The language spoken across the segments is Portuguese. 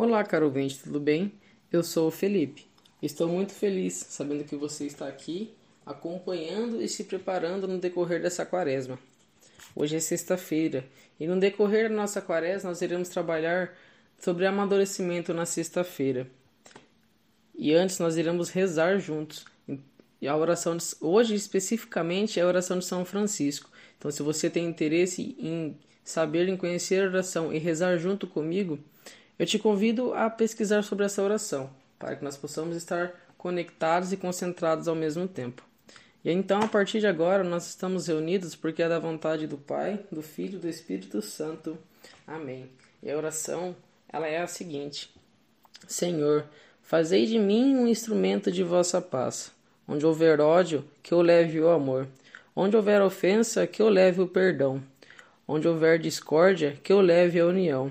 Olá, caro ouvinte, tudo bem? Eu sou o Felipe. Estou muito feliz sabendo que você está aqui acompanhando e se preparando no decorrer dessa quaresma. Hoje é sexta-feira e no decorrer da nossa quaresma nós iremos trabalhar sobre amadurecimento na sexta-feira. E antes nós iremos rezar juntos. E a oração de, hoje especificamente é a oração de São Francisco. Então, se você tem interesse em saber, em conhecer a oração e rezar junto comigo, eu te convido a pesquisar sobre essa oração, para que nós possamos estar conectados e concentrados ao mesmo tempo. E então, a partir de agora, nós estamos reunidos porque é da vontade do Pai, do Filho e do Espírito Santo. Amém. E a oração, ela é a seguinte: Senhor, fazei de mim um instrumento de vossa paz. Onde houver ódio, que eu leve o amor. Onde houver ofensa, que eu leve o perdão. Onde houver discórdia, que eu leve a união.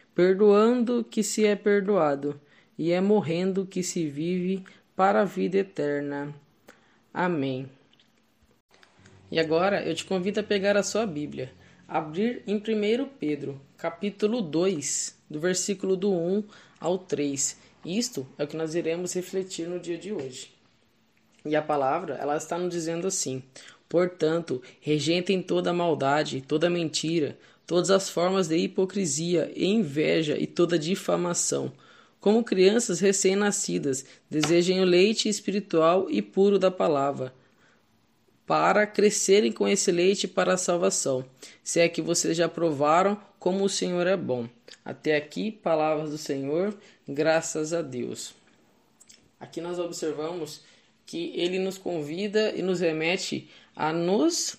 perdoando que se é perdoado, e é morrendo que se vive para a vida eterna. Amém. E agora eu te convido a pegar a sua Bíblia, abrir em 1 Pedro, capítulo 2, do versículo do 1 ao 3. Isto é o que nós iremos refletir no dia de hoje. E a palavra, ela está nos dizendo assim: Portanto, rejeitem toda maldade, toda mentira, todas as formas de hipocrisia e inveja e toda difamação. Como crianças recém-nascidas, desejem o leite espiritual e puro da palavra, para crescerem com esse leite para a salvação, se é que vocês já provaram como o Senhor é bom. Até aqui, palavras do Senhor, graças a Deus. Aqui nós observamos que ele nos convida e nos remete a nos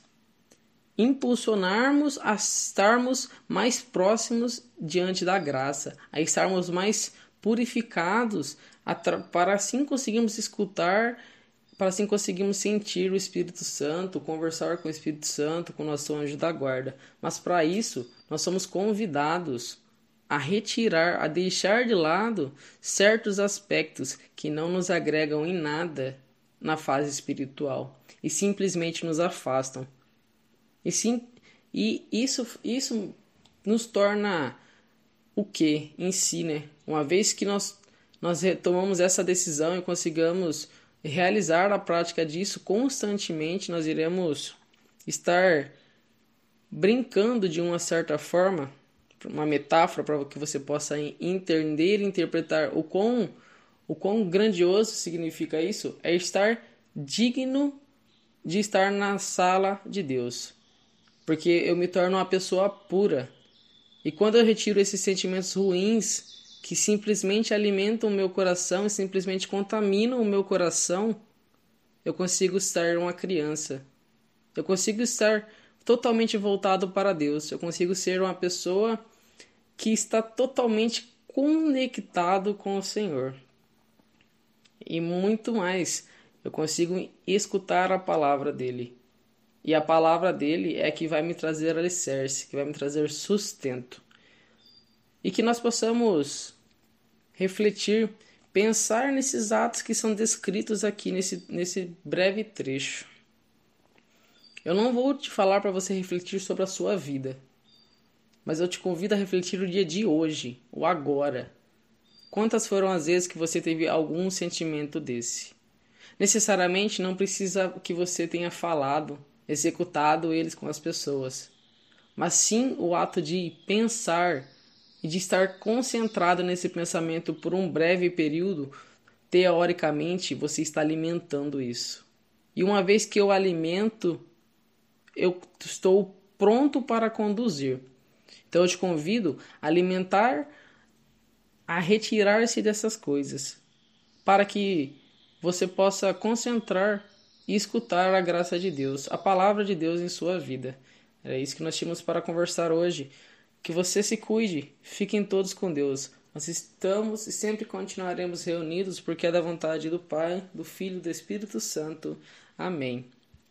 impulsionarmos a estarmos mais próximos diante da graça, a estarmos mais purificados, para assim conseguirmos escutar, para assim conseguirmos sentir o Espírito Santo, conversar com o Espírito Santo, com o nosso anjo da guarda. Mas para isso, nós somos convidados a retirar, a deixar de lado certos aspectos que não nos agregam em nada na fase espiritual e simplesmente nos afastam. E sim, e isso, isso nos torna o que em si, né? Uma vez que nós, nós tomamos essa decisão e consigamos realizar a prática disso constantemente, nós iremos estar brincando de uma certa forma, uma metáfora para que você possa entender e interpretar o quão, o quão grandioso significa isso, é estar digno de estar na sala de Deus porque eu me torno uma pessoa pura. E quando eu retiro esses sentimentos ruins que simplesmente alimentam o meu coração e simplesmente contaminam o meu coração, eu consigo estar uma criança. Eu consigo estar totalmente voltado para Deus. Eu consigo ser uma pessoa que está totalmente conectado com o Senhor. E muito mais, eu consigo escutar a palavra dele. E a palavra dele é que vai me trazer alicerce, que vai me trazer sustento. E que nós possamos refletir, pensar nesses atos que são descritos aqui nesse, nesse breve trecho. Eu não vou te falar para você refletir sobre a sua vida, mas eu te convido a refletir o dia de hoje, o agora. Quantas foram as vezes que você teve algum sentimento desse? Necessariamente não precisa que você tenha falado executado eles com as pessoas, mas sim o ato de pensar e de estar concentrado nesse pensamento por um breve período, teoricamente você está alimentando isso. E uma vez que eu alimento, eu estou pronto para conduzir. Então eu te convido a alimentar, a retirar-se dessas coisas, para que você possa concentrar e escutar a graça de Deus, a palavra de Deus em sua vida. É isso que nós tínhamos para conversar hoje. Que você se cuide, fiquem todos com Deus. Nós estamos e sempre continuaremos reunidos porque é da vontade do Pai, do Filho e do Espírito Santo. Amém.